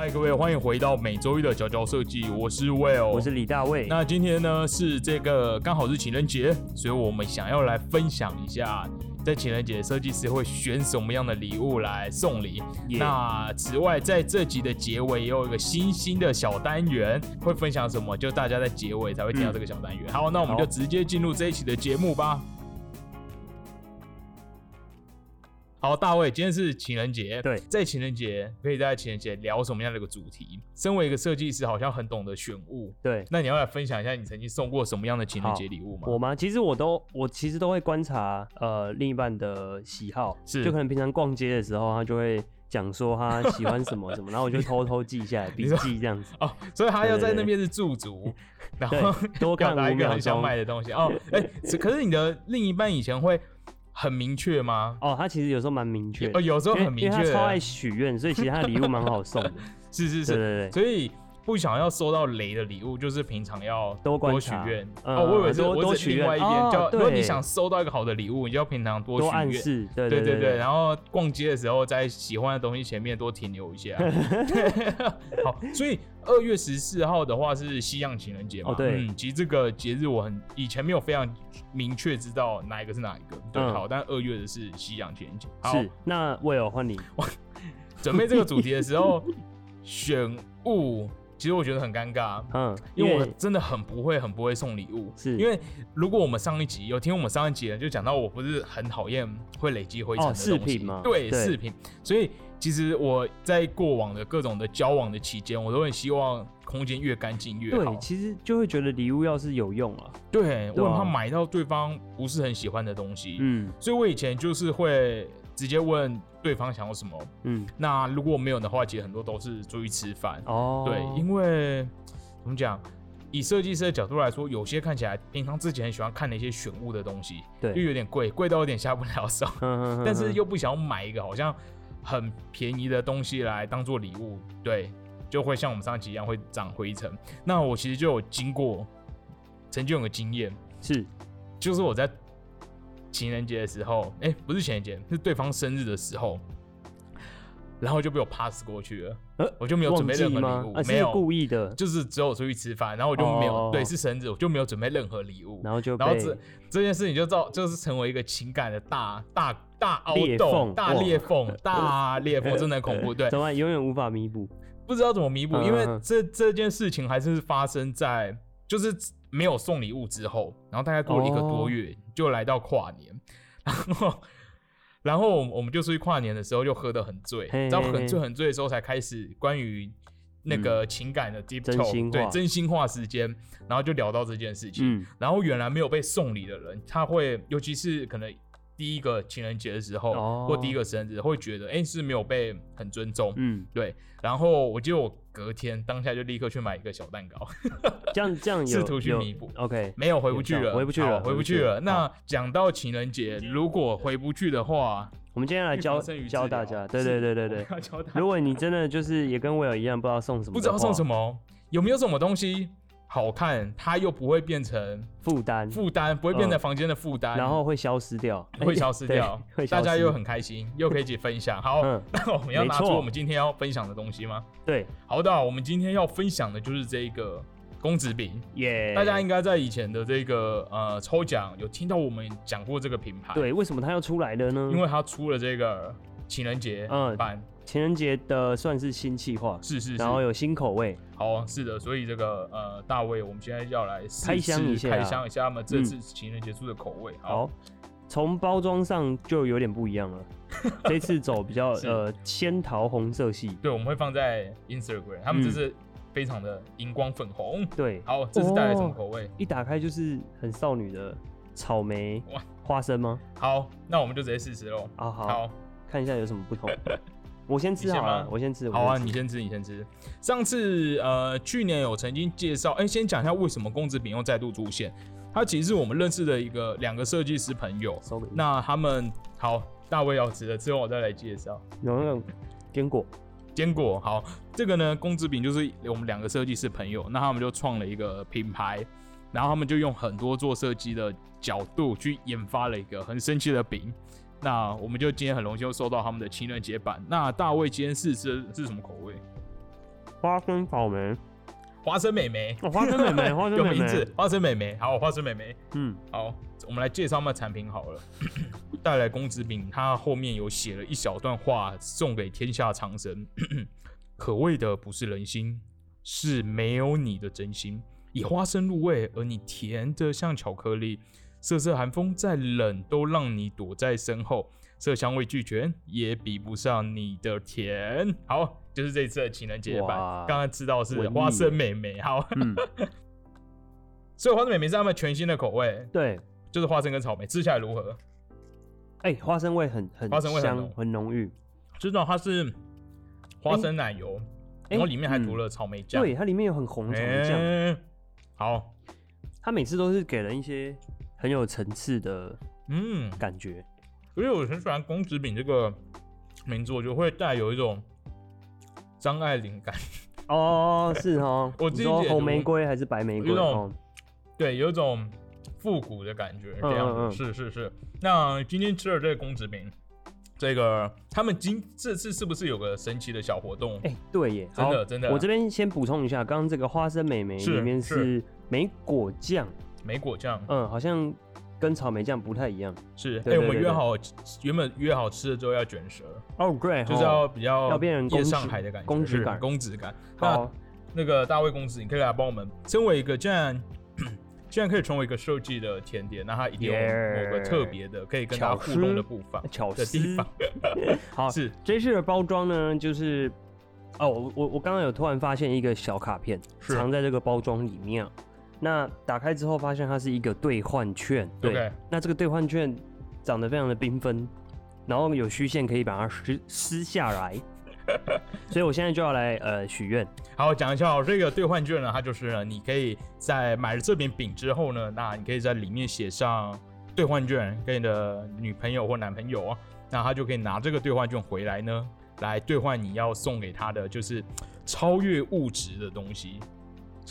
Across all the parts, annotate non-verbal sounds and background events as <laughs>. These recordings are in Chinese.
嗨，各位，欢迎回到每周一的佼佼设计，我是 Will，我是李大卫。那今天呢是这个刚好是情人节，所以我们想要来分享一下，在情人节设计师会选什么样的礼物来送礼。那此外，在这集的结尾也有一个新兴的小单元，会分享什么？就大家在结尾才会听到这个小单元。好，那我们就直接进入这一期的节目吧。好，大卫，今天是情人节。对在情人节可以在情人节聊什么样的一个主题？身为一个设计师，好像很懂得选物。对，那你要来分享一下你曾经送过什么样的情人节礼物吗？我吗？其实我都我其实都会观察呃另一半的喜好，是就可能平常逛街的时候，他就会讲说他喜欢什么什么，然后我就偷偷记下来 <laughs> 笔说记这样子。哦，所以他要在那边是驻足，<laughs> 然后多看表达一5秒个很想钟买的东西。哦，哎、是可是你的另一半以前会很明确吗？哦，他其实有时候蛮明确，哦，有时候很明确因为他超爱，许愿，所以其实他的礼物蛮好送的。<laughs> 是是是，对对对，所以不想要收到雷的礼物，就是平常要多许愿。嗯哦，我以为是我多许愿是另外一边，哦叫如果你想收到一个好的礼物，你就要平常多多许愿。对对对对然后逛街的时候，在喜欢的东西前面多停留一下。<laughs> 好，所以二月十四号的话是西洋情人节嘛？哦对嗯，其实这个节日我很以前没有非常明确知道哪一个是哪一个。对，嗯好，但二月的是西洋情人节。好，是。那我有换你，<laughs> 准备这个主题的时候，选物其实我觉得很尴尬。嗯，因为我真的很不会，很不会送礼物。是因为如果我们上一集有听我们上一集的，就讲到我不是很讨厌会累积灰尘的哦东西，饰品吗对，饰品。所以其实我在过往的各种的交往的期间，我都很希望空间越干净越好对，。其实就会觉得礼物要是有用啊，对，我很怕买到对方不是很喜欢的东西。嗯所以我以前就是会直接问对方想要什么。嗯，那如果没有的话，其实很多都是出去吃饭。哦，对，因为怎么讲？以设计师的角度来说，有些看起来平常自己很喜欢看的一些选物的东西，对又有点贵，贵到有点下不了手，但是又不想要买一个好像很便宜的东西来当做礼物，对，就会像我们上期一样会长灰尘。那我其实就有经过，曾经有个经验，是就是我在情人节的时候，哎、不是情人节，是对方生日的时候，然后就被我 pass 过去了，呃我就没有准备任何礼物，没有故意的，就是只有出去吃饭，然后我就没有、哦对是生日，我就没有准备任何礼物，然后就然后这这件事情就造就是成为一个情感的大大大凹洞、大裂缝、<laughs> 大裂缝，真的很恐怖。对 <laughs> 怎，么永远无法弥补，不知道怎么弥补，嗯因为嗯。这这件事情还是发生在就是没有送礼物之后，然后大概过了一个多哦。月，就来到跨年，<laughs> 然后。然后我们我们就出去跨年的时候就喝得很醉，到很醉很醉的时候才开始关于那个情感的 deep talk，、嗯对真心话时间，然后就聊到这件事情。嗯，然后原来没有被送礼的人，他会尤其是可能第一个情人节的时候，哦。或第一个生日，会觉得哎、诶是没有被很尊重，嗯，对。然后我记得我隔天当下就立刻去买一个小蛋糕，<laughs> 这样这样有试图去弥补。OK，没有回不去了，回不去了回不去了。那讲到情人节，如果回不去的话，我们今天来教教大家，对对对对对，<laughs> 要教大家。如果你真的就是也跟威尔一样，不知道送什么，不知道送什么么，有没有什么东西好看，它又不会变成负担，负担，不会变成嗯房间的负担，然后会消失掉，<laughs> 会消失掉。<laughs> 对，会消失。大家又很开心，又可以一起分享。好，嗯。那我们要拿出我们今天要分享的东西吗？对。好的，我们今天要分享的就是这个公子饼。耶，大家应该在以前的这个呃抽奖有听到我们讲过这个品牌，，对为什么它要出来了呢？因为它出了这个情人节嗯。版，情人节的算是新企划，是是是，然后有新口味，好，是的，所以这个呃大卫，我们现在要来试开箱一下啊开箱一下他们这次情人节出的口味。好，好，从包装上就有点不一样了。<laughs> 这次走比较是呃仙桃红色系，对，我们会放在 Instagram，他们嗯这是非常的荧光粉红。对，好，这是带来什么哦口味？一打开就是很少女的草莓花生吗？好，那我们就直接试试喽。啊好，好，看一下有什么不同。<laughs> 我先吃好了吗，我先吃。好啊，你先吃，你先吃。上次呃，去年有曾经介绍，哎、先讲一下为什么公子饼又再度出现。它其实是我们认识的一个两个设计师朋友，那他们好，大卫要吃的，之后我再来介绍。有那种坚果，坚果好，这个呢，公子饼就是我们两个设计师朋友，那他们就创了一个品牌，然后他们就用很多做设计的角度去研发了一个很神奇的饼。那我们就今天很荣幸又收到他们的情人节版。那大卫今天试吃的是什么口味？花生草莓，花生美眉，哦，花生妹妹，<laughs> 花生妹有名字妹，，花生美眉。好，花生美眉。嗯，好，我们来介绍他们的产品好了。<laughs> 带来公子饼，它后面有写了一小段话，送给天下苍生。<clears throat> 可畏的不是人心，是没有你的真心。以花生入味，而你甜的像巧克力，瑟瑟寒风再冷都让你躲在身后。色香味俱全，也比不上你的甜。好，就是这次的情人节版哇，刚刚知道是花生美眉。好，嗯，<laughs> 所以花生美眉是他们全新的口味，对，就是花生跟草莓，吃起来如何？哎、花生味很很花生味很香浓，很浓郁。知道它是花生奶油，哎然后里面还涂嗯了草莓酱。对，它里面有很红的草莓酱，哎好，它每次都是给人一些很有层次的嗯，感觉。所以我很喜欢公子饼这个名字，我就会带有一种张爱玲感，哦，是哦，<laughs> 我你说自己解读红玫瑰还是白玫瑰？有一种哦，对，有一种复古的感觉，这样子。嗯嗯是是是。那今天吃的这个公子饼，这个他们今这次是不是有个神奇的小活动？哎、对耶，真的真的我这边先补充一下，刚刚这个花生美眉是里面是是莓果酱，莓果酱。嗯，好像跟草莓酱不太一样。是，哎、对对我们约好，原本约好吃了之后要卷舌，哦，对，就是要比较要变成公夜子上海的感觉，公子感。公子感。那好，那个大卫公子，你可以来帮我们，身为一个既然 <coughs> 既然可以成为一个设计的甜点，那它一定有 Yeah 某个特别的可以跟大家互动的部分。巧的地思方。<laughs> 好，是。这次的包装呢，就是哦，我我我刚刚有突然发现一个小卡片是。藏在这个包装里面啊。那打开之后发现它是一个兑换券，对。那这个兑换券长得非常的缤纷，然后有虚线可以把它 <laughs> 撕撕下来，<laughs> 所以我现在就要来呃许愿。好，讲一下哦，这个兑换券呢，它就是呢，你可以在买了这饼饼之后呢，那你可以在里面写上兑换券给你的女朋友或男朋友啊，那他就可以拿这个兑换券回来呢，来兑换你要送给他的就是超越物质的东西，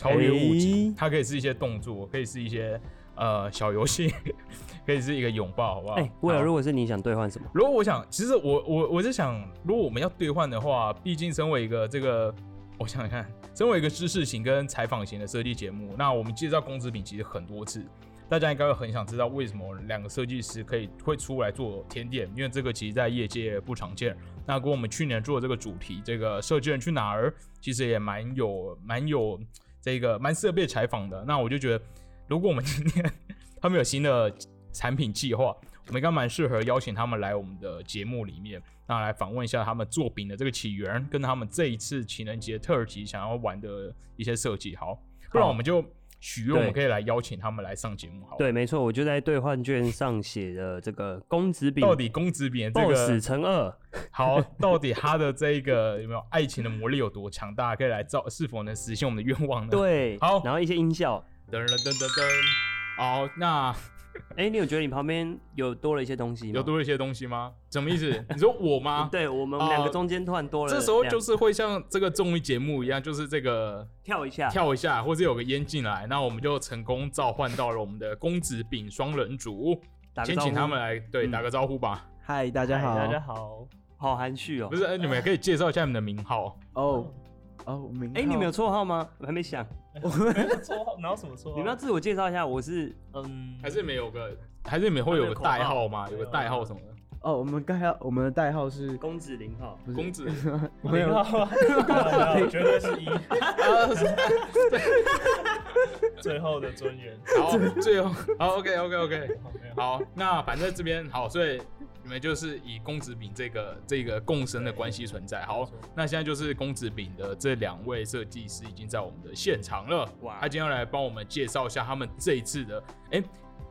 超越物质，诶它可以是一些动作，可以是一些呃小游戏，<laughs> 可以是一个拥抱，好不好？哎、威尔，好如果是你想兑换什么？如果我想，其实我我我在想，如果我们要兑换的话，毕竟身为一个这个，我想想看，身为一个知识型跟采访型的设计节目，那我们介绍公子品其实很多次，大家应该会很想知道为什么两个设计师可以会出来做甜点，因为这个其实在业界不常见。那跟我们去年做的这个主题，这个设计人去哪儿，其实也蛮有蛮有这个蛮适合被采访的。那我就觉得，如果我们今天 <laughs> 他们有新的产品计划，我们应该蛮适合邀请他们来我们的节目里面，那来访问一下他们作品的这个起源，跟他们这一次情人节特辑想要玩的一些设计。好，不然我们就许愿，我们可以来邀请他们来上节目。好，，对，没错，我就在兑换券上写的这个 <laughs> 公子饼到底公子饼这个乘二，<laughs> 好，到底他的这个有没有爱情的魔力有多强大，可以来造是否能实现我们的愿望呢？，对，好然后一些音效。噔噔噔噔噔。好，那哎、你有觉得你旁边有多了一些东西吗？有多了一些东西吗？什么意思？你说我吗？<laughs> 对我们哦两个中间突然多了两，这时候就是会像这个综艺节目一样，就是这个跳一下，跳一下，或者有个烟进来，那我们就成功召唤到了我们的公子饼双人组，先请他们来对嗯打个招呼吧。嗨，大家好，大家好。好含蓄哦不。是，呃你们也可以介绍一下你们的名号。哦哦，名哎、你们有？绰号吗？我还没想，绰号哪有什么绰号？你们要自我介绍一下。我是嗯，还是没有个，还是你们会有个代号吗？有个代号什么的？哦，我们代号，我们的代号是公子零号。不是公子 <laughs> 零号绝对是一，<laughs> 最后的尊严。好，最后好，OK OK OK，好，那反正这边好，所以你们就是以公子饼这个这个共生的关系存在。好，那现在就是公子饼的这两位设计师已经在我们的现场了。哇他今天要来帮我们介绍一下他们这一次的，哎、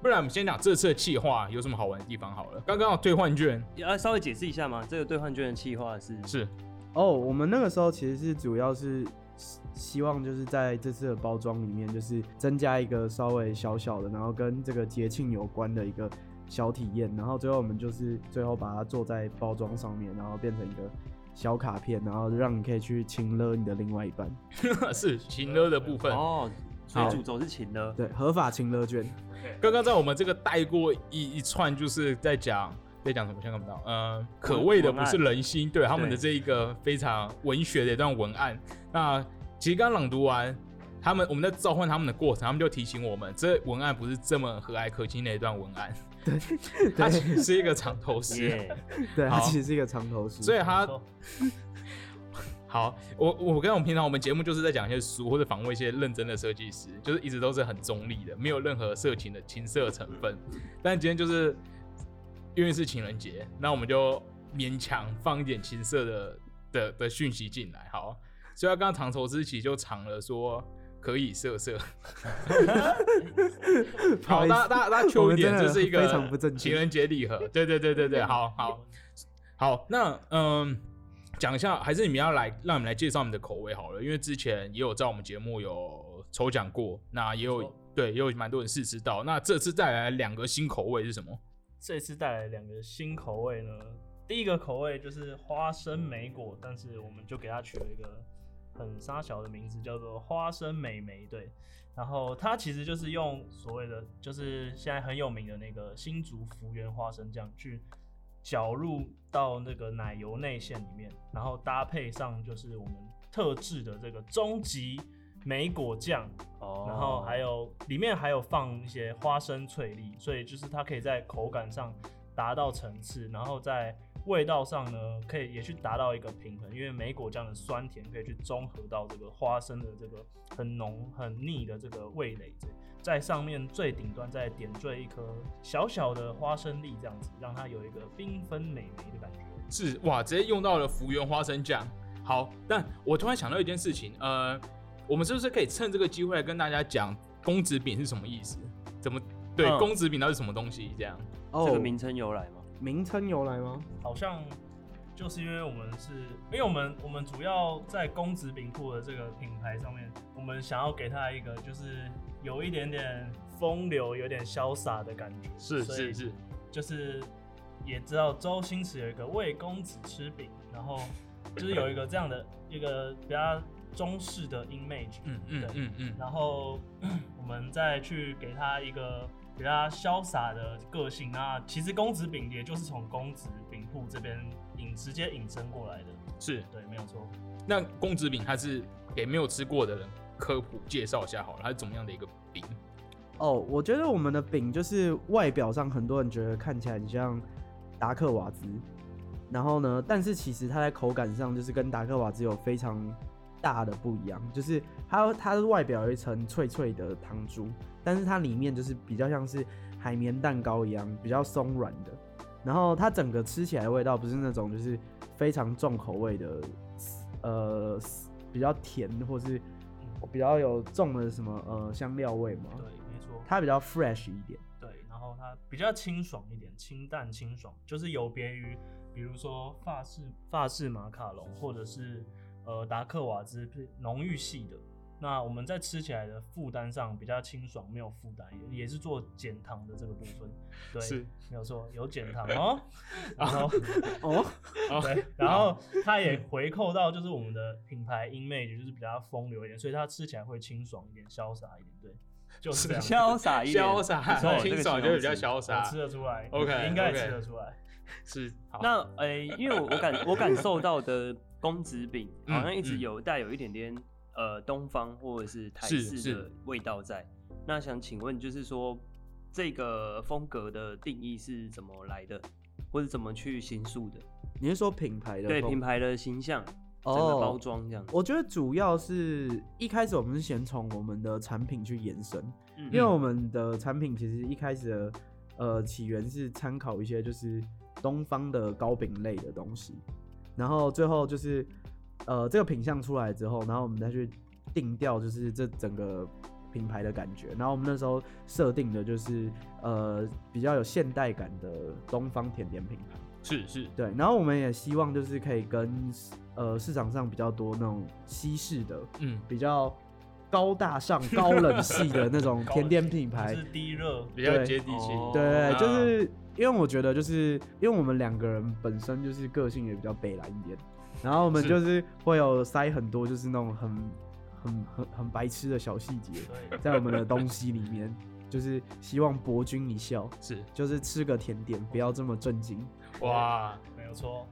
不然我们先讲这次的企划有什么好玩的地方好了。刚刚有兑换券要稍微解释一下吗？这个兑换券的计划是是哦，我们那个时候其实是主要是希希望就是在这次的包装里面，就是增加一个稍微小小的，然后跟这个节庆有关的一个小体验，然后最后我们就是最后把它做在包装上面，然后变成一个小卡片，然后让你可以去亲了你的另外一半，<laughs> 是亲了的部分。哦，所以好主轴是情的。对，合法亲了券。刚刚在我们这个带过一一串，就是在讲在讲什么？现在看不到。呃，可畏的不是人心，对他们的这一个非常文学的一段文案。那其实刚朗读完，他们我们在召唤他们的过程，他们就提醒我们，这文案不是这么和蔼可亲的一段文案。对，<laughs> 他其实是一个长头诗。耶，<laughs> 对，他其实是一个长头诗。所以他 <laughs> 好，我我跟我们平常我们节目就是在讲一些书或者访问一些认真的设计师，就是一直都是很中立的，没有任何色情的情色成分。但今天就是因为是情人节，那我们就勉强放一点情色的的的讯息进来。好，所以他刚刚长头诗期就藏了说可以色色。好，<laughs> 不好意思大家大家大家求一点，我们真的这是一个非常不正确情人节礼盒。对对对对对，好好好，那嗯。讲一下，还是你们要来，让你们来介绍你们的口味好了，因为之前也有在我们节目有抽奖过，那也有对，也有蛮多人试吃到。那这次带来两个新口味是什么？这次带来两个新口味呢，第一个口味就是花生莓果，但是我们就给它取了一个很沙小的名字，叫做花生美眉。对，然后它其实就是用所谓的，就是现在很有名的那个新竹福源花生酱去搅入到那个奶油内馅里面，然后搭配上就是我们特制的这个终极莓果酱，哦然后还有里面还有放一些花生脆粒，所以就是它可以在口感上达到层次，然后在味道上呢，可以也去达到一个平衡，因为莓果酱的酸甜可以去中和到这个花生的这个很浓很腻的这个味蕾，在上面最顶端再点缀一颗小小的花生粒，这样子让它有一个缤纷美眉的感觉。是哇，直接用到了福源花生酱。好，但我突然想到一件事情，呃，我们是不是可以趁这个机会来跟大家讲公子饼是什么意思？怎么对、嗯公子饼到底是什么东西？这样哦，这个名称由来吗？名称由来吗？好像就是因为我们是，因为我们我们主要在公子饼铺的这个品牌上面，我们想要给它一个就是有一点点风流、有点潇洒的感觉。是所以是是，就是也知道周星驰有一个为公子吃饼，然后就是有一个这样的一个比较中式的 image，嗯嗯对嗯嗯，然后我们再去给他一个比较潇洒的个性。那其实公子饼也就是从公子饼铺这边引直接引申过来的，是。对，没有错。那公子饼它是给没有吃过的人科普介绍一下好了，它是怎么样的一个饼？哦，我觉得我们的饼就是外表上很多人觉得看起来很像达克瓦兹，然后呢，但是其实它在口感上就是跟达克瓦兹有非常大的不一样，就是它它的外表有一层脆脆的糖珠，但是它里面就是比较像是海绵蛋糕一样，比较松软的。然后它整个吃起来的味道不是那种就是非常重口味的，呃，比较甜或是比较有重的什么呃香料味嘛。对，没错。它比较 fresh 一点。对，然后它比较清爽一点，清淡清爽，就是有别于比如说法式法式马卡龙或者是呃达克瓦兹浓郁系的。那我们在吃起来的负担上比较清爽，没有负担，也也是做减糖的这个部分。对，是没有错，有减糖哦。<laughs> 然后哦，对，然后它也回扣到就是我们的品牌 image 就是比较风流一点，所以它吃起来会清爽一点、潇洒一点。对，就是。潇洒一点，潇洒清爽就比较潇我洒吃。得出来 OK，应该 OK 吃得出来。是，好那诶、因为我我感我感受到的公子饼嗯好像一直嗯有带有一点点呃东方或者是台式的味道在。那想请问，就是说这个风格的定义是怎么来的，或者怎么去形塑的？你是说品牌的风对品牌的形象，整哦个包装这样子。我觉得主要是一开始我们是先从我们的产品去延伸，嗯因为我们的产品其实一开始的呃起源是参考一些就是东方的糕饼类的东西，然后最后就是呃这个品相出来之后，然后我们再去定调就是这整个品牌的感觉，然后我们那时候设定的就是呃比较有现代感的东方甜点品牌。是是，对，然后我们也希望就是可以跟呃市场上比较多那种西式的、嗯，比较高大上、高冷系的那种 <laughs> 甜点品牌就，是低热，比较对接地气。哦对，就啊是因为我觉得就是因为我们两个人本身就是个性也比较北蓝一点，然后我们就是会有塞很多就是那种很很很很白痴的小细节，在我们的东西里面。就是希望博君一笑，是就是吃个甜点，不要这么震惊。哇。没有错。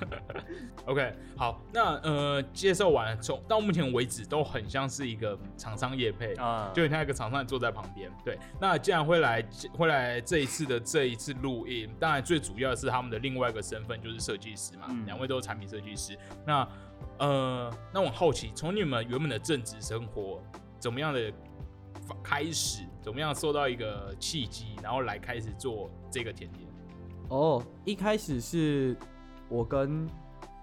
<laughs> OK，好，那呃，介绍完了，从到目前为止都很像是一个厂商业配，啊，就他一个厂商坐在旁边。对，那既然会来会来这一次的这一次录音，当然最主要的是他们的另外一个身份就是设计师嘛，嗯两、位都是产品设计师。那呃，那我很好奇，从你们原本的正职生活怎么样的开始，怎么样受到一个契机，然后来开始做这个甜点？哦，一开始是我跟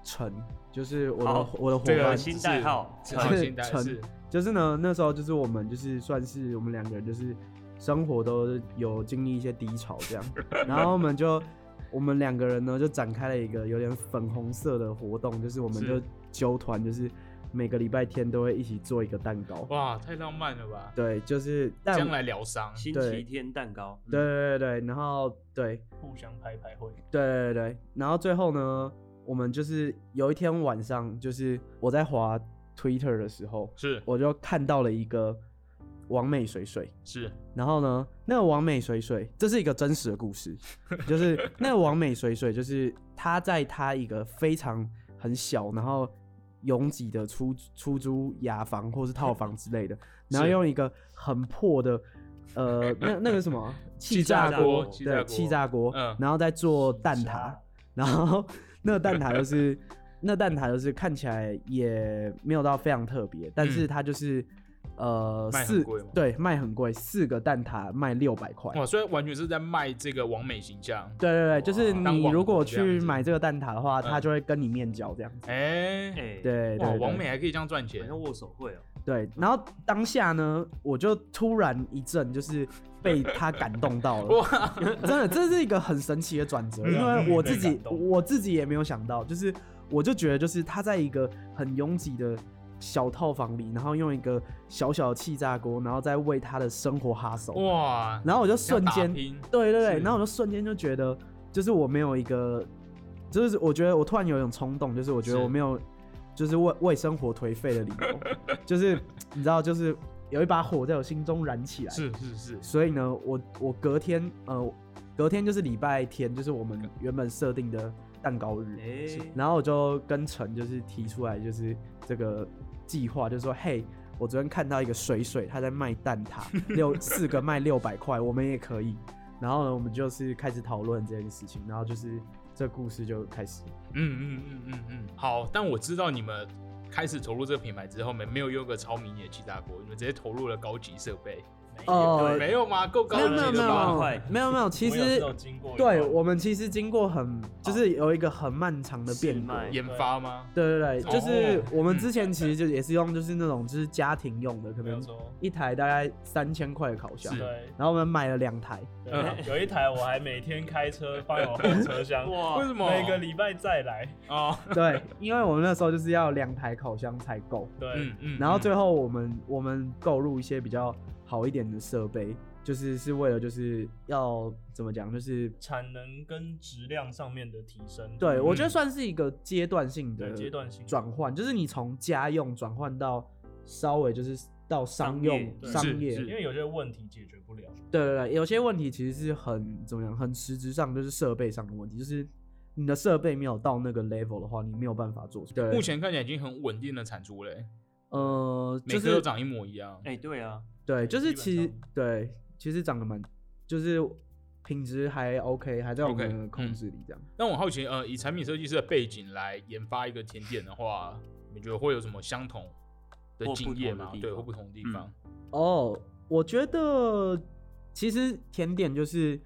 陈，就是我的我的伙这个伴，新代号是陈是。陈就是呢，那时候就是我们就是算是我们两个人就是生活都有经历一些低潮这样，<laughs> 然后我们就我们两个人呢就展开了一个有点粉红色的活动，就是我们就纠团，就是每个礼拜天都会一起做一个蛋糕。哇，太浪漫了吧！对，就是但将来疗伤，星期天蛋糕，嗯。对对对对，然后对。互相拍拍会，对对对，然后最后呢，我们就是有一天晚上，就是我在滑 Twitter 的时候，是。我就看到了一个王美水水，是。然后呢，那个王美水水，这是一个真实的故事，<laughs> 就是那个王美水水，就是他在他一个非常很小，然后拥挤的出出租雅房或是套房之类的，然后用一个很破的。呃，那那个什么气炸炸锅对，气炸锅，嗯然后再做蛋挞，然后那个蛋挞就是那蛋挞就是看起来也没有到非常特别，但是它就是、呃卖很四贵吗对卖很贵，四个蛋挞卖六百块。哇，所以完全是在卖这个完美形象。对对对，就是你如果去买这个蛋挞的话，它嗯就会跟你面交这样子。哎、对对对完美还可以这样赚钱好，像握手会哦，对，然后当下呢，我就突然一阵就是被他感动到了。哇，真的，这是一个很神奇的转折，嗯因为我自己我自己也没有想到，就是我就觉得就是他在一个很拥挤的小套房里，然后用一个小小的气炸锅，然后再为他的生活哈手，哇，然后我就瞬间，对对对，然后我就瞬间就觉得，就是我没有一个，就是我觉得我突然有一种冲动，就是我觉得我没有，就是为为生活颓废的理由，<laughs> 就是你知道，就是有一把火在我心中燃起来，是是是，所以呢，我我隔天呃，隔天就是礼拜天，就是我们原本设定的蛋糕日，哎，然后我就跟陈就是提出来，就是这个计划，就是说，嘿，我昨天看到一个水水，他在卖蛋挞，<laughs> 六四个卖六百块，我们也可以。然后呢，我们就是开始讨论这件事情，然后就是这故事就开始。嗯嗯嗯嗯嗯，好，但我知道你们开始投入这个品牌之后，没没有用个超迷你的气炸锅，你们直接投入了高级设备，哦没有吗？够高级没有没有没有了吧？没有没有没有，<laughs> 其实对我们其实经过很就是有一个很漫长的变卖。研发吗？对对对，哦。就是我们嗯之前其实就也是用就是那种就是家庭用的，可能一台大概三千块的烤箱，对然后我们买了两台，<laughs> 有一台我还每天开车放在我后车厢，哇。<laughs> 为什么？每个礼拜再来，哦，对，因为我们那时候就是要两台烤箱才够，对。嗯，嗯，然后最后后我们我们购入一些比较好一点的设备，就是是为了就是要怎么讲，就是产能跟质量上面的提升，对我觉得嗯算是一个阶段性的对阶段性转换，就是你从家用转换到稍微就是到商商用商业，因为有些问题解决不了，对对对，有些问题其实是很怎么样，很实质上就是设备上的问题，就是你的设备没有到那个 level 的话，你没有办法做出。对，目前看起来已经很稳定的产出嘞，呃，每就是个都长一模一样。哎，对啊，对，就是其实上对，其实长得蛮，就是品质还 OK，还在我们的控嗯制里这样。那我好奇，呃，以产品设计师的背景来研发一个甜点的话，你觉得会有什么相同的或不经验吗？对，或不同的地嗯方？哦，我觉得其实甜点就是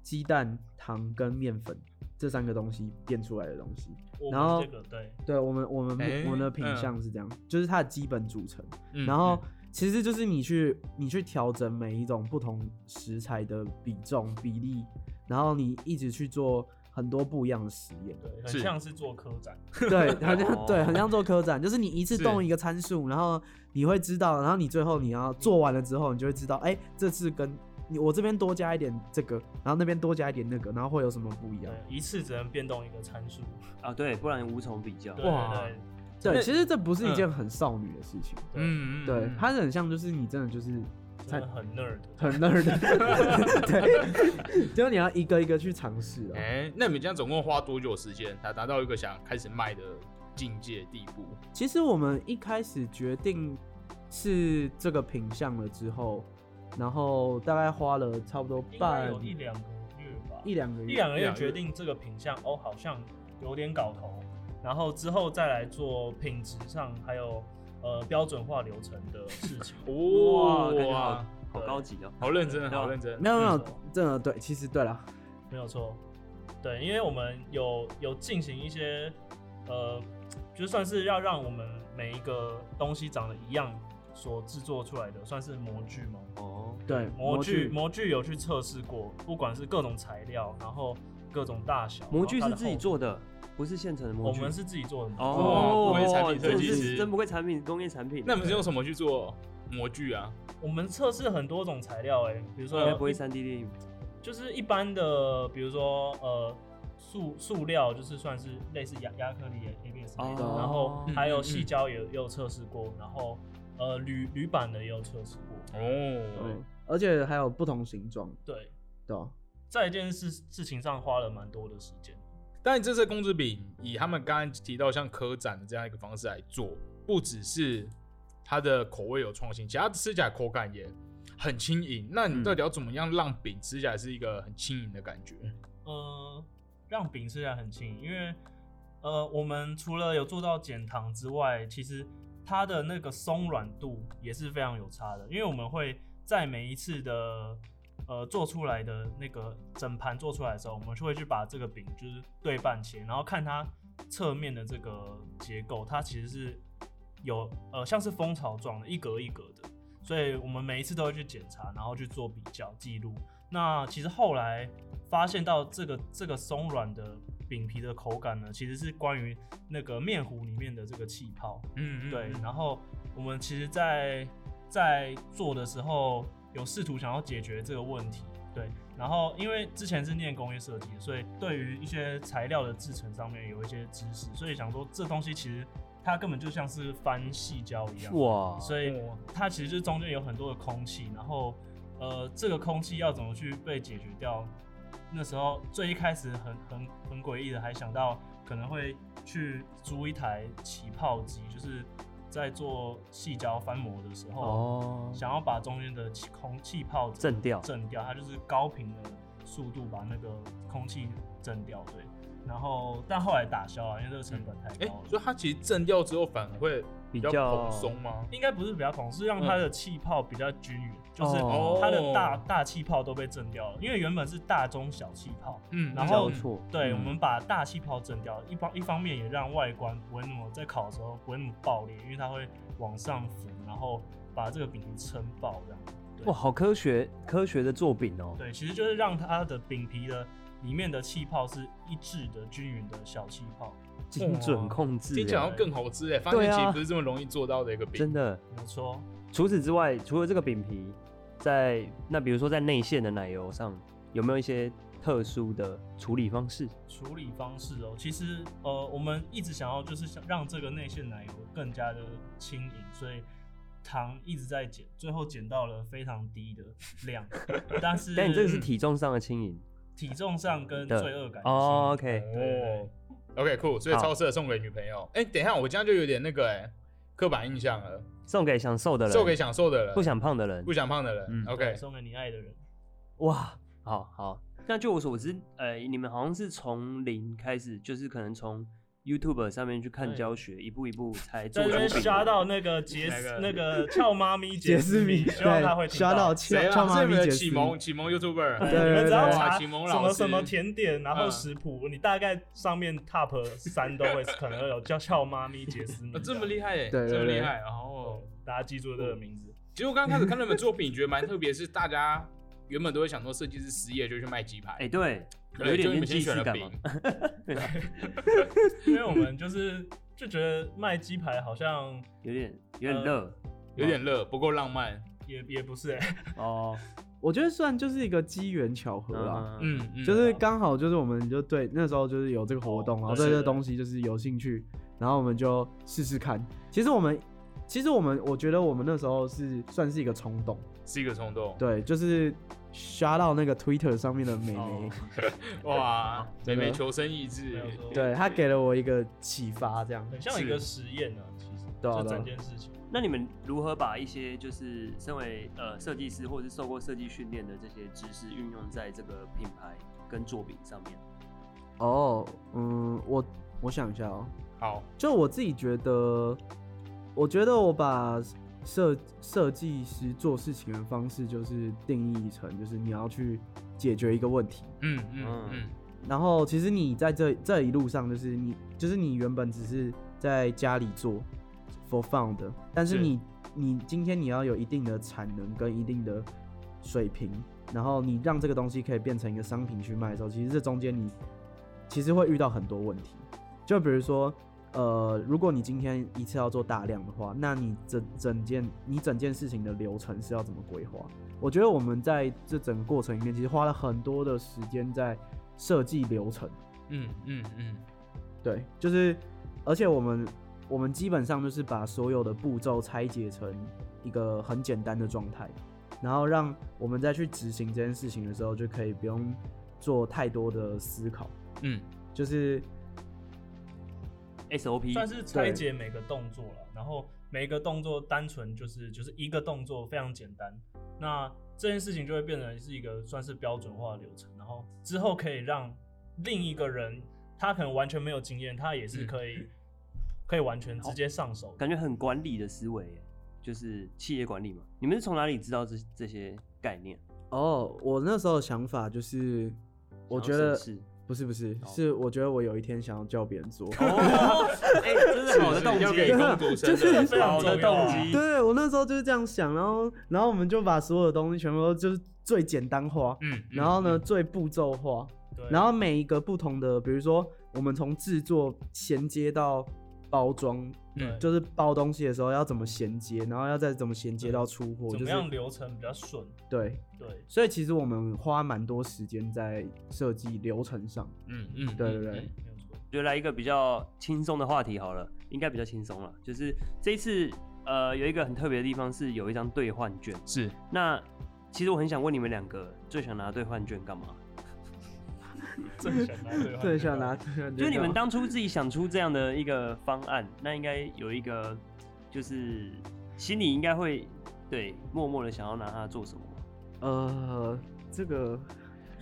鸡蛋、糖跟面粉这三个东西变出来的东西。然后们这个对，对我们我们、诶我们的品嗯相是这样，就是它的基本组成。嗯然后嗯其实就是你去你去调整每一种不同食材的比重比例，然后你一直去做很多不一样的实验。对，很像是做科展，对，<laughs> 很像哦对，很像做科展，就是你一次是动一个参数，然后你会知道，然后你最后你要做完了之后，你就会知道，哎、这次跟你我这边多加一点这个，然后那边多加一点那个，然后会有什么不一样？一次只能变动一个参数，啊对，不然无从比较。对，其实这不是一件嗯很少女的事情。对嗯嗯，对嗯，它是很像，就是你真的就是真的很 nerd。很 nerd，<laughs> 对，<laughs> 就是你要一个一个去尝试啊。哎、那你们这样总共花多久时间才达到一个想开始卖的境界地步？其实我们一开始决定是这个品相了之后，然后大概花了差不多半有一两个月吧，一两个月一两个月决定这个品相哦，好像有点搞头，然后之后再来做品质上还有呃标准化流程的事情。<laughs> 哇，感觉好哇，好高级哦。好认真，啊好认真。没有没有真的对，其实对了，没有错，对，因为我们有有进行一些呃，就算是要让我们每一个东西长得一样所制作出来的，算是模具吗？哦，对模具具模具有去测试过，不管是各种材料，然后各种大小，模具是自己做的，不是现成的模具。我们是自己做的模具哦，不愧是产品设计师真不愧产品工业产品。那你们是用什么去做模具啊？我们测试很多种材料、哎，比如说应该不会三 D 列印。就是一般的，比如说呃塑塑料，就是算是类似亚亚克力 ABS 那种，哦然后还有细胶也有也有测试过，然后呃铝铝板的也有测试过。哦，嗯，而且还有不同形状，对，对吧？在一件事事情上花了蛮多的时间。但这次公子饼以他们刚刚提到像科展的这样一个方式来做，不只是它的口味有创新，其他吃起来口感也很轻盈。那你嗯到底要怎么样让饼吃起来是一个很轻盈的感觉？呃，让饼吃起来很轻盈，因为呃，我们除了有做到减糖之外，其实它的那个松软度也是非常有差的，因为我们会在每一次的呃做出来的那个整盘做出来的时候，我们就会去把这个饼就是对半切，然后看它侧面的这个结构，它其实是有呃像是蜂巢状的，一格一格的，所以我们每一次都会去检查，然后去做比较记录。那其实后来发现到这个这个松软的饼皮的口感呢，其实是关于那个面糊里面的这个气泡。嗯，对，然后我们其实在，在做的时候有试图想要解决这个问题。对，然后因为之前是念工业设计，所以对于一些材料的制成上面有一些知识，所以想说这东西其实它根本就像是翻细胶一样。哇，所以它其实就中间有很多的空气，然后呃，这个空气要怎么去被解决掉？那时候最一开始很很很诡异的，还想到可能会去租一台起泡机，就是在做细胶翻模的时候，哦，想要把中间的气空气泡震掉震掉，它就是高频的速度把那个空气震掉，对。然后但后来打消了，因为这个成本太哎、高了。所以它其实震掉之后反而会比较比较蓬松吗？应该不是比较孔，是让它的气泡比较均匀，就是哦它的大大气泡都被震掉了，因为原本是大中小气泡，嗯，然后交错。对，嗯我们把大气泡震掉，一方一方面也让外观不会那么在烤的时候不会那么爆裂，因为它会往上浮，然后把这个饼皮撑爆这样。对哇，好科学科学的做饼哦。对，其实就是让它的饼皮的里面的气泡是一致的、均匀的小气泡。精准控制耶，听起来好像更好吃哎，发现其实不是这么容易做到的一个饼。真的。没错，除此之外，除了这个饼皮，在那比如说在内馅的奶油上，有没有一些特殊的处理方式？处理方式哦，其实呃，我们一直想要就是想让这个内馅奶油更加的轻盈，所以糖一直在减，最后减到了非常低的量，<laughs> 但是但你这个是体重上的轻盈体重上跟罪恶感的哦，OK，对，OK，酷，所以超适合送给女朋友。哎、等一下，我这样就有点那个哎、刻板印象了，送给想瘦的人，送给想瘦的人，不想胖的人。不。想胖的人。嗯。OK，送给你爱的人。哇，好好。那据我所知，呃，你们好像是从零开始，就是可能从 YouTube 上面去看教学，一步一步才做在这边出饼的。刷到那个杰斯那个俏妈咪杰斯斯米，希望他会刷到到。谁啊？俏妈咪解释启蒙启蒙 YouTuber。对，对你们只要对查启蒙老师么什么甜点，然后嗯食谱，你大概上面 top 三都会可能有叫俏妈咪杰斯米啊，这么厉害耶，对对对这么厉害。然后，大家记住这个名字。其实我刚开始看他们作品，觉得蛮特别，是大家原本都会想说设计师失业就去卖鸡排，哎，对，对有一点点就你们先既视感选了饼嘛，，<laughs> <laughs> 因为我们就是就觉得卖鸡排好像有点有点呃热有点热，不够浪漫。也也不是哎、哦。<laughs> 我觉得算就是一个机缘巧合啦。嗯，嗯，嗯就是刚好就是我们就对那时候就是有这个活动，然后对这东西就是有兴趣，然后我们就试试看。其实我们其实我们我觉得我们那时候是算是一个冲动，是一个冲动。对，就是刷到那个 Twitter 上面的美眉，哦 <laughs> 哇，美眉求生意志对她给了我一个启发，这样。很像一个实验呢，其实这对啊对啊整件事情。那你们如何把一些就是身为呃设计师或者是受过设计训练的这些知识运用在这个品牌跟作品上面？哦，嗯，我我想一下哦，好，就我自己觉得，我觉得我把设设计师做事情的方式就是定义成，就是你要去解决一个问题，嗯嗯嗯。嗯，然后其实你在这这一路上，就是你就是你原本只是在家里做 for fun 的，但是是。你你今天你要有一定的产能跟一定的水平，然后你让这个东西可以变成一个商品去卖的时候，其实这中间你其实会遇到很多问题，就比如说。呃，如果你今天一次要做大量的话，那你整整件你整件事情的流程是要怎么规划？我觉得我们在这整个过程里面，其实花了很多的时间在设计流程。嗯嗯嗯，对，就是，而且我们我们基本上就是把所有的步骤拆解成一个很简单的状态，然后让我们再去执行这件事情的时候，就可以不用做太多的思考，嗯，就是。SOP 算是拆解每个动作了，然后每一个动作单纯就是就是一个动作非常简单，那这件事情就会变成是一个算是标准化的流程，然后之后可以让另一个人他可能完全没有经验，他也是可以、可以完全直接上手。感觉很管理的思维，就是企业管理嘛。你们是从哪里知道这这些概念？哦，我那时候的想法就是，我觉得是不是不是，哦是我觉得我有一天想要叫别人做。哦，哎，这是好的动机，就是的非常好的动机。对我那时候就是这样想，然后然后我们就把所有的东西全部都就是最简单化，嗯，嗯然后呢嗯最步骤化，对，然后每一个不同的，比如说我们从制作衔接到包装，嗯就是包东西的时候要怎么衔接，然后要再怎么衔接到出货，怎么样流程比较顺？对。对，所以其实我们花蛮多时间在设计流程上。嗯嗯，对对对嗯嗯没有错。就来一个比较轻松的话题好了，应该比较轻松了。就是这一次，呃，有一个很特别的地方是有一张兑换券。是那其实我很想问你们两个，最想拿兑换券干嘛？正想拿对对，想拿，就就是你们当初自己想出这样的一个方案，那应该有一个，就是心里应该会对默默的想要拿它做什么？呃，这个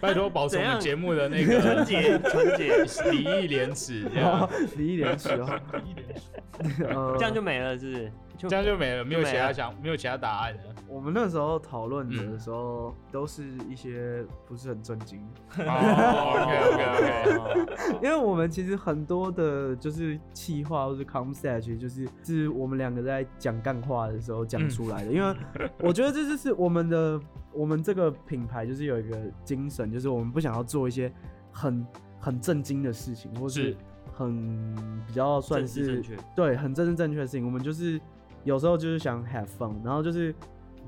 拜托保持我们 <laughs> 节目的那个纯洁，纯洁，<laughs> 礼义廉耻，这样。离一点起哦，<laughs> 一点呃，这样就没了，是不是？这样就没了，没有其他想，没有其他答案了。我们那时候讨论嗯。的时候，都是一些不是很正经。的，<laughs> 哦，OK OK OK，因为我们其实很多的，就是气话或是 concept，其实就是是我们两个在讲干话的时候讲出来的。因为我觉得这就是我们的，我们这个品牌就是有一个精神，就是我们不想要做一些很很震惊的事情，或是是。很比较算是对很正正正确的事情。我们就是有时候就是想 have fun，然后就是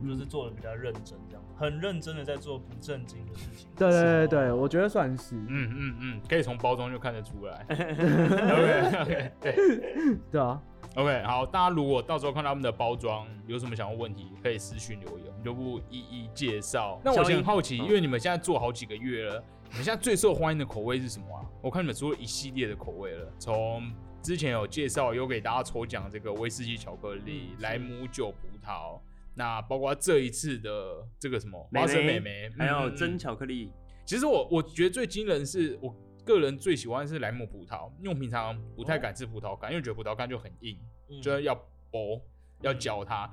就是做的比较认真，这样很认真的在做不正经的事情。对对对对，哦我觉得算是，嗯嗯嗯，可以从包装就看得出来。<laughs> OK OK，对 <laughs> 对啊。OK，好，大家如果到时候看到他们的包装有什么想要问题，可以私信留言，我们就不一一介绍。那我先很好奇，嗯因为你们现在做好几个月了，你们现在最受欢迎的口味是什么啊？我看你们做了一系列的口味了，从之前有介绍，有给大家抽奖这个威士忌巧克力、莱姆酒葡萄，那包括这一次的这个什么花生眉美眉，还有真巧克力，其实我我觉得最惊人是我个人最喜欢的是莱姆葡萄，因为我平常不太敢吃葡萄干，因为觉得葡萄干就很硬，嗯就是要剥要嚼它。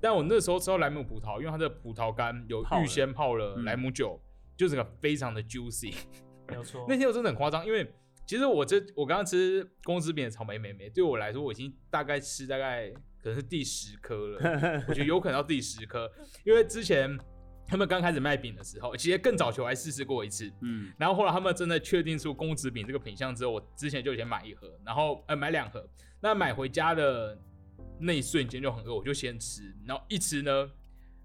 但我那时候吃到莱姆葡萄，因为它的葡萄干有预先泡了嗯莱姆酒，就整个非常的 juicy。<laughs> 没有错。那天我真的很夸张，因为其实我这我刚刚吃公司饼的草莓妹妹，对我来说我已经大概吃大概可能是第十颗了，<laughs> 我觉得有可能到第十颗，因为之前他们刚开始卖饼的时候，其实更早期我还试试过一次，嗯，然后后来他们真的确定出公子饼这个品相之后，我之前就先买一盒，然后呃买两盒。那买回家的那一瞬间就很饿，我就先吃，然后一吃呢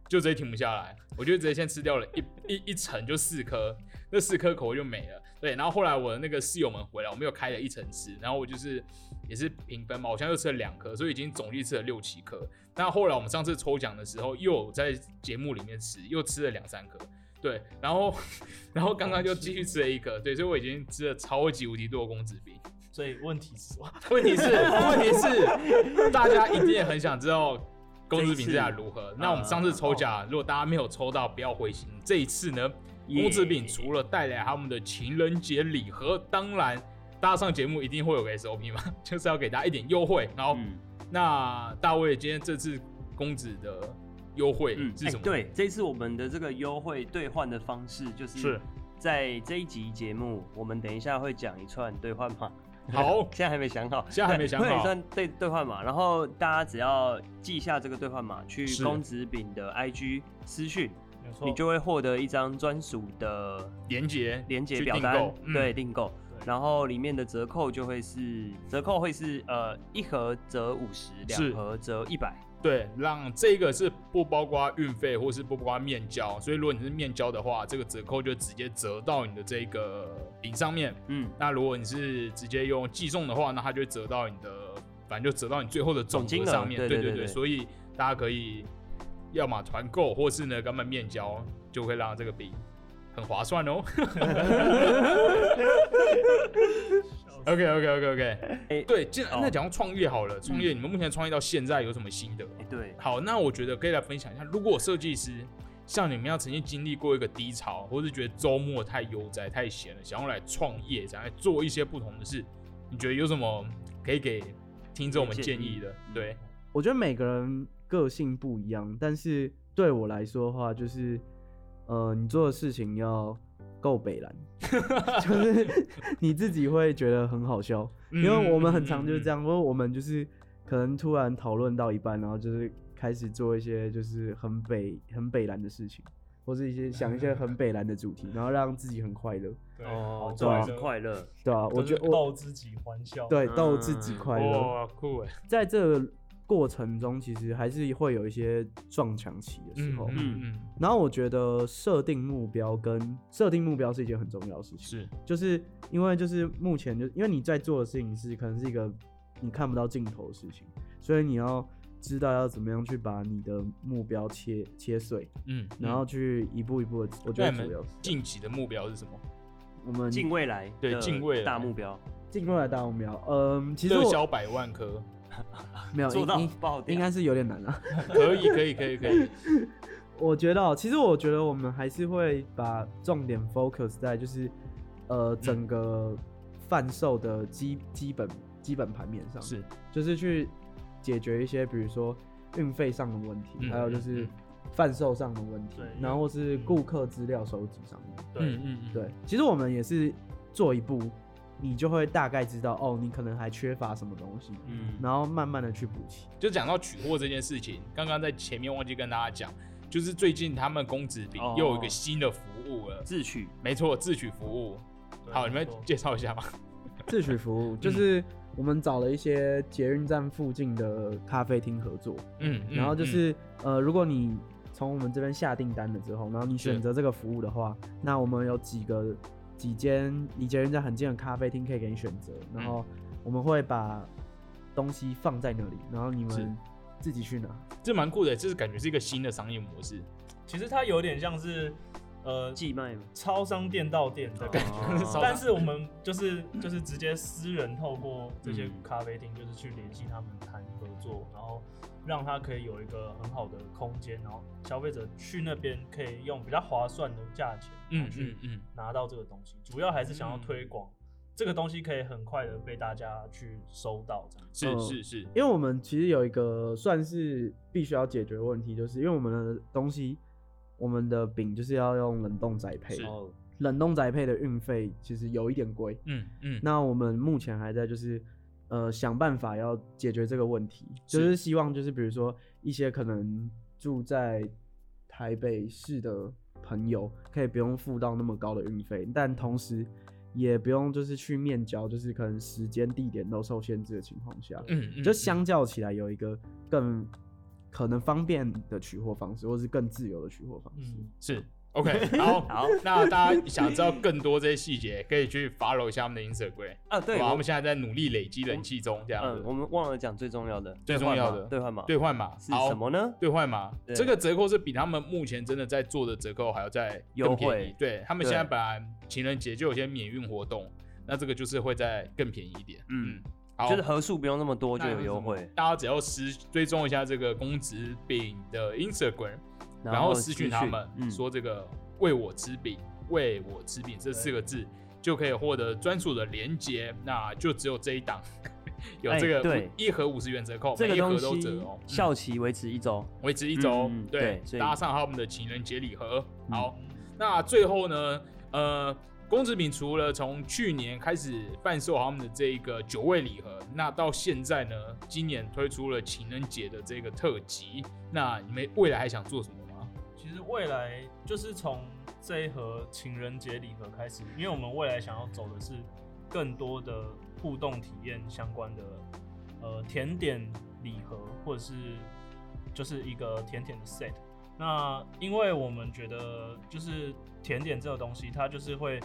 就直接停不下来，我就直接先吃掉了一一一层就四颗，那四颗口味就没了。对，然后后来我的那个室友们回来，我们又开了一层吃，然后我就是也是平分嘛，我现在又吃了两颗，所以已经总计吃了六七颗。那后来我们上次抽奖的时候，又在节目里面吃，又吃了两三颗。对，然后然后刚刚就继续吃了一颗，对，所以我已经吃了超级无敌多的公子饼。所以问题是什么？问题是，问题是，大家一定也很想知道公子饼这下如何。那我们上次抽奖，如果大家没有抽到，不要灰心。这一次呢，公子饼除了带来他们的情人节礼盒，当然大家上节目一定会有个 SOP 嘛，<laughs> 就是要给大家一点优惠。然后，那大卫今天这次公子的优惠是什么？对，这次我们的这个优惠兑换的方式，就是在这一集节目，我们等一下会讲一串兑换码。<laughs> 好，<laughs> 现在还没想好，现在还没想好。算兑兑换码，然后大家只要记下这个兑换码，去公子饼的 IG 私讯，你就会获得一张专属的连接连接表单，对，订购。然后里面的折扣就会是折扣会是呃一盒折五十，两盒折一百。对，让这个是不包括运费或是不包括面交，所以如果你是面交的话，这个折扣就直接折到你的这个饼上面。嗯，那如果你是直接用寄送的话，那它就折到你的，反正就折到你最后的总金上面。对对对，所以大家可以要么团购，或是呢根本面交，就会让这个饼很划算哦。<laughs> OK OK OK OK，哎，对，既然那讲到创业好了，创业你们目前创业到现在有什么心得？对，好，那我觉得可以来分享一下，如果设计师像你们要曾经经历过一个低潮，或是觉得周末太悠哉太闲了，想要来创业，想要做一些不同的事，你觉得有什么可以给听众们建议的？对，我觉得每个人个性不一样，但是对我来说的话，就是呃，你做的事情要。够北蓝，就是 <laughs> 你自己会觉得很好笑，因为我们很常就是这样，因为我们就是可能突然讨论到一半，然后就是开始做一些就是很北很北蓝的事情，或是一些想一些很北蓝的主题，然后让自己很快乐。哦，对，是快乐，对啊，我觉得逗自己欢笑，对，逗自己快乐。哇，酷哎，在这。过程中其实还是会有一些撞墙期的时候，嗯嗯，然后我觉得设定目标跟设定目标是一件很重要的事情，是，就是因为就是目前就因为你在做的事情是可能是一个你看不到尽头的事情，所以你要知道要怎么样去把你的目标切切碎，嗯，然后去一步一步的，我觉得主要近期的目标是什么？我们近未来对近未来大目标，近未来大目标，嗯，其实热销百万颗。<laughs> 没有做到应该是有点难啊。可以可以可以可以。<laughs> 我觉得，其实我觉得我们还是会把重点 focus 在就是呃整个贩售的基基本基本盘面上，是就是去解决一些比如说运费上的问题，还有就是贩售上的问题，然后是顾客资料收集上面。对嗯嗯对，其实我们也是做一步。你就会大概知道哦，你可能还缺乏什么东西，嗯，然后慢慢的去补齐。就讲到取货这件事情，刚刚在前面忘记跟大家讲，就是最近他们公子饼又有一个新的服务了，自取，没错，自取服务。好，你们介绍一下吧。自取服务 <laughs> 就是我们找了一些捷运站附近的咖啡厅合作，嗯，然后就是呃，如果你从我们这边下订单了之后，然后你选择这个服务的话，那我们有几个。几间离捷运站很近的咖啡厅可以给你选择，然后我们会把东西放在那里，然后你们自己去拿。这蛮酷的，这是感觉是一个新的商业模式。其实它有点像是呃寄卖超商店到店的感觉，<laughs> 但是我们就是就是直接私人透过这些咖啡厅，就是去联系他们谈合作，然后。让他可以有一个很好的空间，然后消费者去那边可以用比较划算的价钱，嗯嗯嗯，拿到这个东西。主要还是想要推广这个东西，可以很快的被大家去收到。这样是是是，因为我们其实有一个算是必须要解决问题，就是因为我们的东西，我们的饼就是要用冷冻宅配，冷冻宅配的运费其实有一点贵。嗯嗯，那我们目前还在就是。呃，想办法要解决这个问题，就是希望就是比如说一些可能住在台北市的朋友，可以不用付到那么高的运费，但同时也不用就是去面交，就是可能时间地点都受限制的情况下，嗯，就相较起来有一个更可能方便的取货方式，或是更自由的取货方式。是，OK，<laughs> 好，好那大家想知道更多这些细节，可以去 follow 一下我们的 Instagram。啊，对，好我我们现在在努力累积人气中，这样嗯，子我们忘了讲最重要的，最重要的兑换码，兑换码是什么呢？兑换码，对这个折扣是比他们目前真的在做的折扣还要再优更便宜惠。对他们现在本来情人节就有些免运活动，那这个就是会再更便宜一点。嗯就是盒数不用那么多就有优惠，大家只要私追踪一下这个公子饼的 Instagram，然后私讯他们嗯，说这个为我吃饼，为我吃饼这四个字，就可以获得专属的连接。那就只有这一档有哎这个对。一盒五十元折扣，这个东盒都折西哦。嗯。效期维持一周，维持一周，对搭上他们的情人节礼盒。嗯。好，那最后呢，呃，公子饼除了从去年开始贩售他们的这一个九味礼盒，那到现在呢，今年推出了情人节的这个特辑，那你们未来还想做什么吗？其实未来就是从这一盒情人节礼盒开始，因为我们未来想要走的是更多的互动体验相关的，呃，甜点礼盒或者是就是一个甜点的 set。那因为我们觉得就是甜点这个东西，它就是会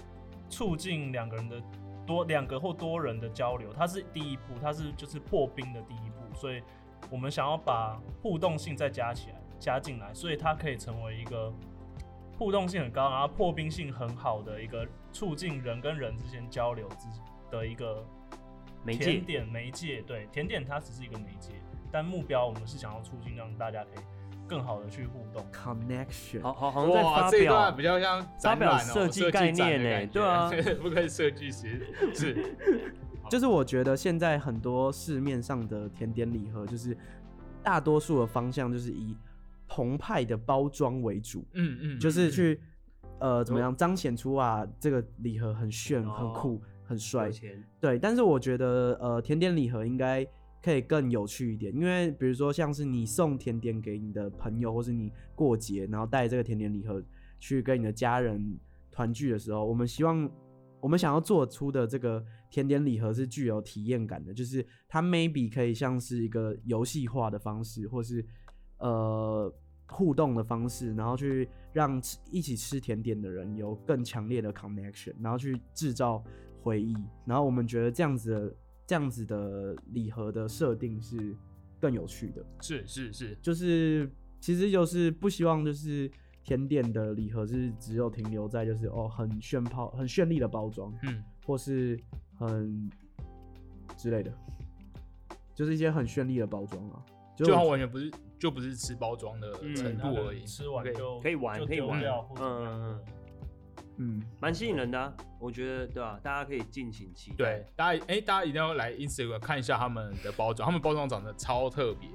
促进两个人的多两个或多人的交流，它是第一步，它是就是破冰的第一步，所以我们想要把互动性再加起来，加进来，所以它可以成为一个互动性很高，然后破冰性很好的一个促进人跟人之间交流之的一个媒介甜点媒介。对，甜点它只是一个媒介，但目标我们是想要促进让大家可以更好的去互动。connection。好好好像在哇，发这一段表比较像发表设计概念展的欸对啊，<laughs> 不愧是设计师，是。<laughs> 就是我觉得现在很多市面上的甜点礼盒，就是大多数的方向就是以澎湃的包装为主，嗯嗯，就是嗯去呃怎么样彰显出啊这个礼盒很炫、很哦。酷、很帅。对，但是我觉得呃甜点礼盒应该可以更有趣一点，因为比如说像是你送甜点给你的朋友，或是你过节然后带这个甜点礼盒去跟你的家人团聚的时候，我们希望我们想要做出的这个甜点礼盒是具有体验感的，就是它 maybe 可以像是一个游戏化的方式，或是呃互动的方式，然后去让吃一起吃甜点的人有更强烈的 connection，然后去制造回忆。然后我们觉得这样子这样子的礼盒的设定是更有趣的，是是是，就是其实就是不希望就是甜点的礼盒是只有停留在就是哦很炫炮、很绚丽的包装，嗯，或是很之类的，就是一些很绚丽的包装啊。就就它完全不是就不是吃包装的嗯程度而已，吃完就可以玩就可以玩嗯嗯的嗯，蛮吸引人的啊，我觉得对吧？大家可以敬请期待。对，大家哎、大家一定要来 Instagram 看一下他们的包装，他们包装长得超特别，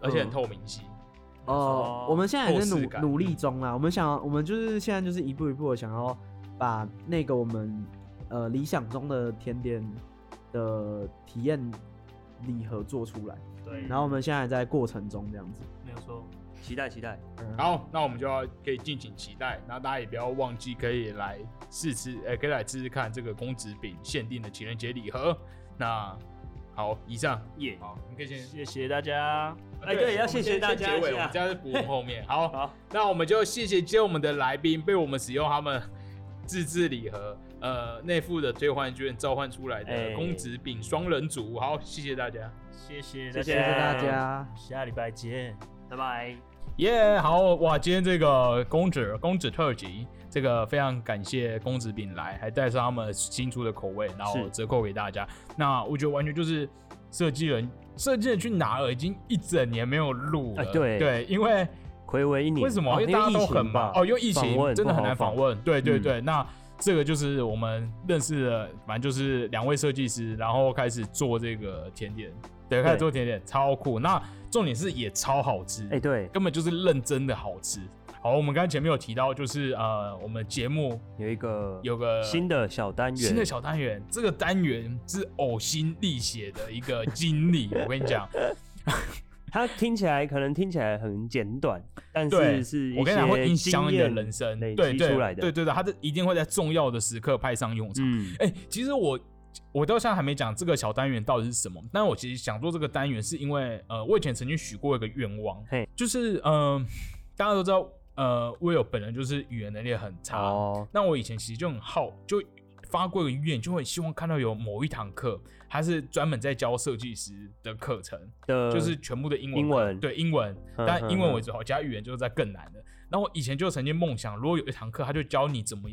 而且很透明系。哦哦，我们现在也在努努力中啦。我们想，我们就是现在就是一步一步的想要把那个我们呃理想中的甜点的体验礼盒做出来，对，然后我们现在还在过程中这样子。没有错。期待期待。嗯，好，那我们就要可以敬请期待，那大家也不要忘记可以来试吃，呃，可以来吃吃看这个公子饼限定的情人节礼盒。那好，以上耶好，你可以先。谢谢大家。哎对要谢谢大家结尾，我们这样是补后面。好，<laughs> 好，那我们就谢谢接我们的来宾被我们使用他们自制礼盒，呃，内附的兑换券召唤出来的哎公子饼双人组。好，谢谢大家。谢谢谢谢谢大家。下礼拜见。拜拜。耶、好哇！今天这个公子公子特辑，这个非常感谢公子饼来，还带上他们新出的口味，然后折扣给大家。那我觉得完全就是设计人设计人去哪了，已经一整年没有录了。哎对对，因为暌违一年，为什么？哦因为大家都很忙哦，因为疫情真的很难访问。对对嗯对，那这个就是我们认识的，反正就是两位设计师，然后开始做这个甜点，对，开始做甜点，超酷。那重点是也超好吃，哎、对，根本就是认真的好吃。好，我们刚才前面有提到，就是呃，我们节目有一个有个新的小单元，新的小单元，这个单元是呕心沥血的一个经历。我跟你讲，<laughs> 它听起来可能听起来很简短，但是是一我跟你讲，会些影响你的人生，累对对。对对对，它这一定会在重要的时刻派上用场。嗯，哎、其实我我到现在还没讲这个小单元到底是什么，但我其实想做这个单元是因为呃，我以前曾经许过一个愿望嘿，就是呃，大家都知道呃，我有本人就是语言能力很差，哦，那我以前其实就很好，就发过一个愿，就会希望看到有某一堂课，它是专门在教设计师的课程，的就是全部的英文，英文对英文，嗯但英文嗯为主，好，加语言就是在更难的。那我以前就曾经梦想，如果有一堂课，他就教你怎么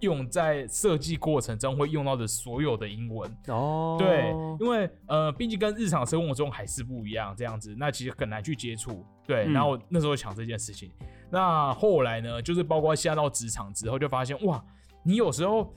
用在设计过程中会用到的所有的英文。哦，对，因为呃，毕竟跟日常生活中还是不一样，这样子，那其实很难去接触。对，嗯然后那时候想这件事情，那后来呢，就是包括下到职场之后，就发现哇，你有时候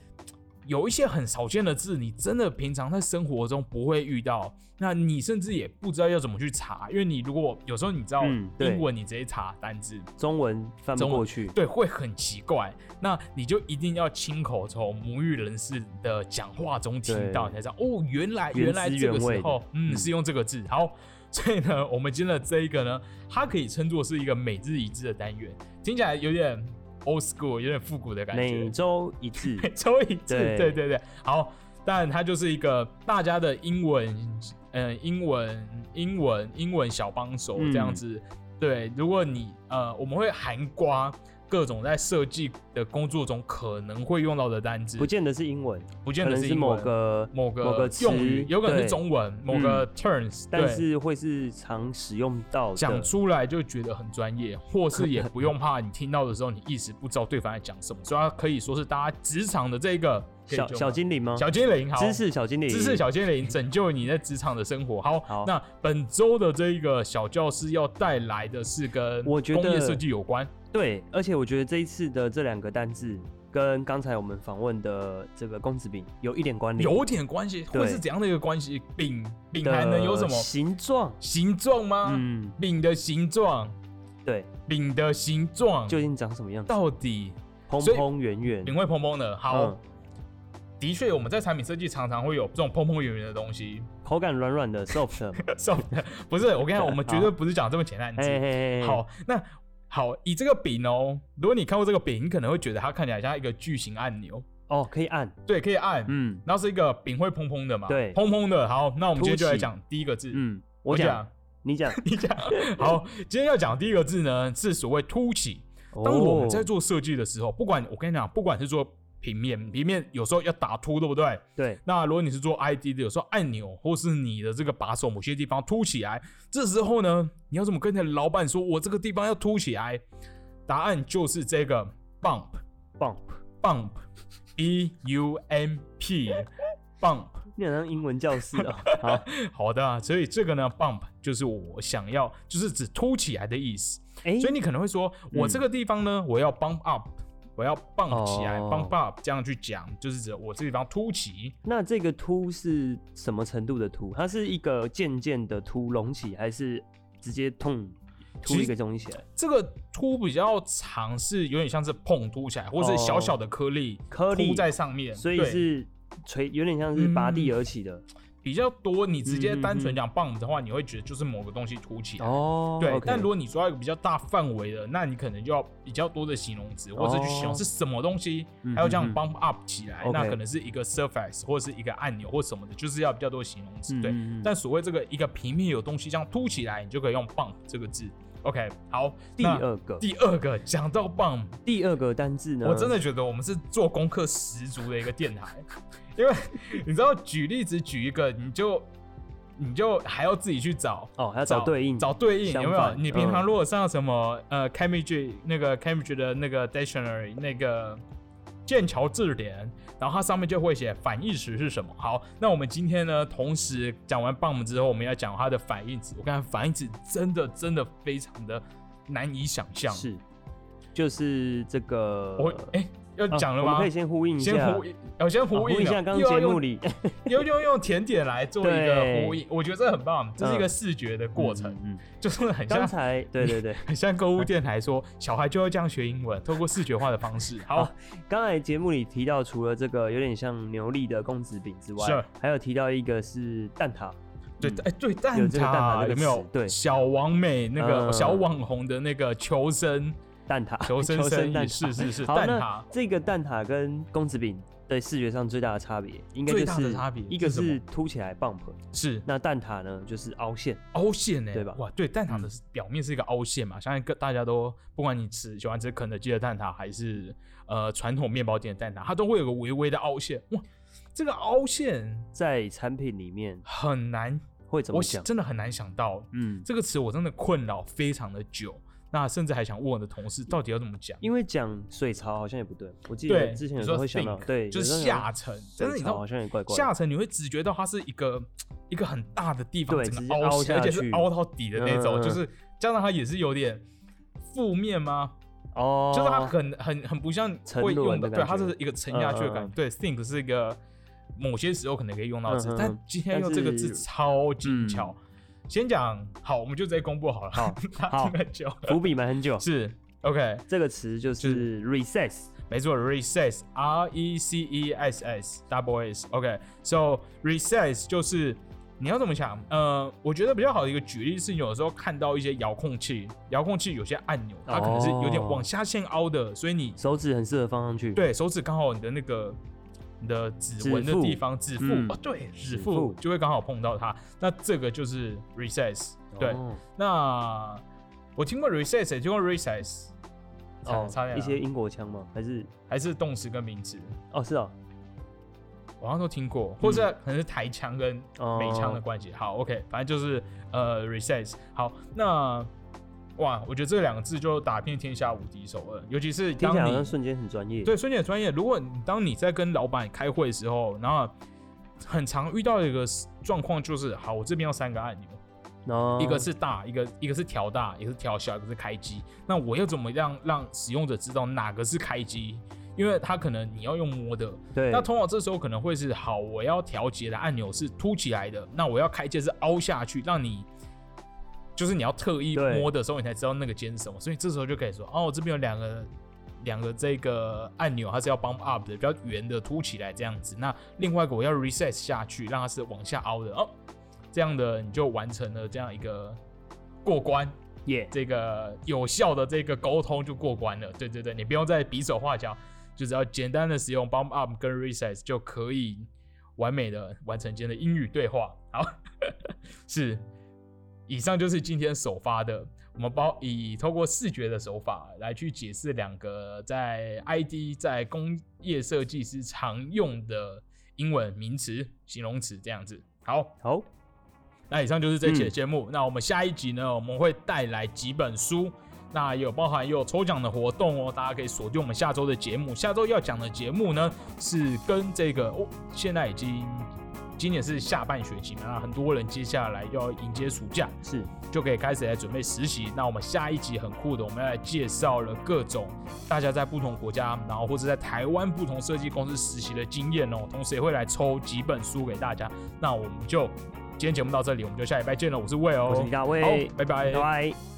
有一些很少见的字，你真的平常在生活中不会遇到，那你甚至也不知道要怎么去查，因为你如果有时候你知道英文，你直接查单字，中文翻不过去，对，会很奇怪。那你就一定要亲口从母语人士的讲话中听到，你才知道哦，原来原原来汁这个时候，嗯，嗯是用这个字。好，所以呢，我们今天的这一个呢，它可以称作是一个每日一字的单元，听起来有点 old school，有点复古的感觉每。周一次，每周一次，<laughs> 对对对对，好。但它就是一个大家的英文，嗯、英文，英文，英文小帮手嗯这样子。对，如果你呃，我们会含刮各种在设计的工作中可能会用到的单字，不见得是英文，不见得是某个某个某个用语，有可能是中文，某个 terms，、但是会是常使用到的。讲出来就觉得很专业，或是也不用怕你听到的时候你一时不知道对方在讲什么，所以它可以说是大家职场的这个小小精灵吗？小精灵，好，知识小精灵，知识小精灵拯救你在职场的生活。好，好。那本周的这一个小教师要带来的是跟我觉得工业设计有关，对，而且我觉得这一次的这两个单字跟刚才我们访问的这个公子饼有一点关联，有点关系，对会是怎样的一个关系？饼饼的还能有什么形状？形状吗？嗯，饼的形状，对，饼的形状究竟长什么样子？到底蓬蓬圆圆饼，会蓬蓬的。好，嗯的确我们在产品设计常常会有这种蓬蓬圆圆的东西。口感软软的 soft，soft <laughs> 不是，我跟你讲，<laughs> 我们绝对不是讲这么简单的字。好，那好，以这个饼哦，如果你看过这个饼，你可能会觉得它看起来像一个巨型按钮，哦，可以按，对，可以按，嗯。然后是一个饼会砰砰的嘛，对。砰砰的。好，那我们今天就来讲第一个字，嗯，我我讲，你讲，<laughs> 你讲。好，今天要讲第一个字呢，是所谓凸起。当我们在哦做设计的时候，不管我跟你讲，不管是做平面，平面有时候要打凸，对不对？对，那如果你是做 ID 的，有时候按钮或是你的这个把手某些地方凸起来，这时候呢，你要怎么跟你的老板说，我这个地方要凸起来？答案就是这个 bump 棒，bump b u m p bump。你好像英文教室哦。<laughs> 好，好的，所以这个呢 bump 就是我想要，就是指凸起来的意思。哎，所以你可能会说，我这个地方呢，我要 bump up。我要 bump 起来、哦 b u m p up，这样去讲，就是指我这地方凸起。那这个凸是什么程度的凸？它是一个渐渐的凸隆起，还是直接痛凸一个东西起来？这个凸比较长，是有点像是碰凸起来，或是小小的颗粒颗粒在上面，所以是垂，有点像是拔地而起的。比较多。你直接单纯讲 bump 的话，你会觉得就是某个东西凸起来。哦，对但如果你说到一个比较大范围的，那你可能就要比较多的形容词，或者去形容哦是什么东西，嗯还有这样 bump up 起来，那可能是一个 surface 或者是一个按钮或什么的，就是要比较多形容词。对，但所谓这个一个平面有东西这样凸起来，你就可以用 bump 这个字。OK，好，第二个第二个讲到 bump，第二个单字呢？我真的觉得我们是做功课十足的一个电台，因为 <laughs> 你知道，举例子举一个，你就你就还要自己去找。哦，还要找对应，找对应有没有？你平常嗯如果上什么、呃 Cambridge 那个 Cambridge 的那个 dictionary 那个剑桥字典，然后它上面就会写反义词是什么。好，那我们今天呢，同时讲完 bump 之后，我们要讲它的反义词。我看反义词真的真的非常的难以想象。是，就是这个。我哎、要啊讲了吗？我们可以先呼应一下，先呼应，我先啊。呼呼应一下刚节目里。<laughs> 又又用甜点来做一个呼应，我觉得这很棒，这是一个嗯视觉的过程，就是很像刚才对对对，<laughs> 很像购物电台说小孩就要这样学英文，透过视觉化的方式。好。啊，刚才节目里提到，除了这个有点像牛粒的公子饼之外是，还有提到一个是蛋挞。对，嗯哎，对，蛋挞有没有词？对。小王美那个嗯。小网红的那个求生，蛋挞，<laughs> 求生生意蛋挞是是是好，那蛋挞这个蛋挞跟公子饼对视觉上最大的差别，应该最就是大的差别一个是凸起来 bump，是那蛋挞呢就是凹陷。凹陷呢、对吧嗯哇，对，蛋挞的表面是一个凹陷嘛，相信各大家都不管你吃喜欢吃肯德基的蛋挞，还是呃传统面包店的蛋挞，它都会有个微微的凹陷。哇，这个凹陷在产品里面很难，会怎么想？真的很难想到嗯，这个词，我真的困扰非常的久。那甚至还想问我的同事，到底要怎么讲？因为讲水槽好像也不对，我记对得之前有时候会想到就是下沉但是你知道好像也怪怪。下沉你会只觉到它是一个一个很大的地方，整个凹陷，而且是凹到底的那种，就是加上它也是有点负面吗？哦，就是它很很很不像沉会用的，对，它是一个沉下去的感觉。对，think 是一个某些时候可能可以用到的字，但今天用这个字超精嗯巧。先讲好，我们就直接公布好了。好 <laughs> 他好听很久，伏笔埋很久。是 OK，这个词就就是 recess，没错，recess，R E C E S S，double S，OK，so recess 就是你要怎么想？呃，我觉得比较好的一个举例是，有时候看到一些遥控器，遥控器有些按钮，它可能是有点往下陷凹的，所以你手指很适合放上去。，对手指刚好你的那个你的指纹的地方，指腹、嗯哦，对，指指腹腹就会刚好碰到它，那这个就是 recess，对，哦那我听过 recess，也听过 recess，差哦差点啊一些英国腔吗？还是还是动词跟名词。哦是哦，我好像都听过，或者可能是台腔跟美腔的哦关系。好，OK，反正就是呃 recess。好，那哇，我觉得这两个字就打遍天下无敌手了，尤其是听当你瞬间很专业。对瞬间很专业，如果你当你在跟老板开会的时候，然后很常遇到一个状况就是，好，我这边要三个按钮，哦，一个是大，一个一个是调大，一个是调小，一个是开机。那我要怎么样让使用者知道哪个是开机？因为他可能你要用摸的，对，那通常这时候可能会是好，我要调节的按钮是凸起来的，那我要开键是凹下去，让你就是你要特意摸的时候，你才知道那个键是什么。所以这时候就可以说，哦，我这边有两个两个这个按钮，它是要 bump up 的，比较圆的凸起来这样子。那另外一个我要 reset 下去，让它是往下凹的哦，这样的你就完成了这样一个过关。耶，这个有效的这个沟通就过关了。对对对，你不用再比手画脚，就只要简单的使用 bump up 跟 reset 就可以完美的完成今天的英语对话。好，<laughs> 是，以上就是今天首发的，我们包以透过视觉的手法来去解释两个在 ID 在工业设计师常用的英文名词、形容词这样子。好，好，那以上就是这期的嗯节目。那我们下一集呢，我们会带来几本书，那也有包含也有抽奖的活动哦，大家可以锁定我们下周的节目。下周要讲的节目呢，是跟这个哦，现在已经今年是下半学期嘛，那很多人接下来要迎接暑假，是就可以开始来准备实习。那我们下一集很酷的，我们要来介绍了各种大家在不同国家，然后或者在台湾不同设计公司实习的经验哦，同时也会来抽几本书给大家。那我们就今天节目到这里，我们就下礼拜见了。我是魏哦，我是李大卫好，拜拜拜拜。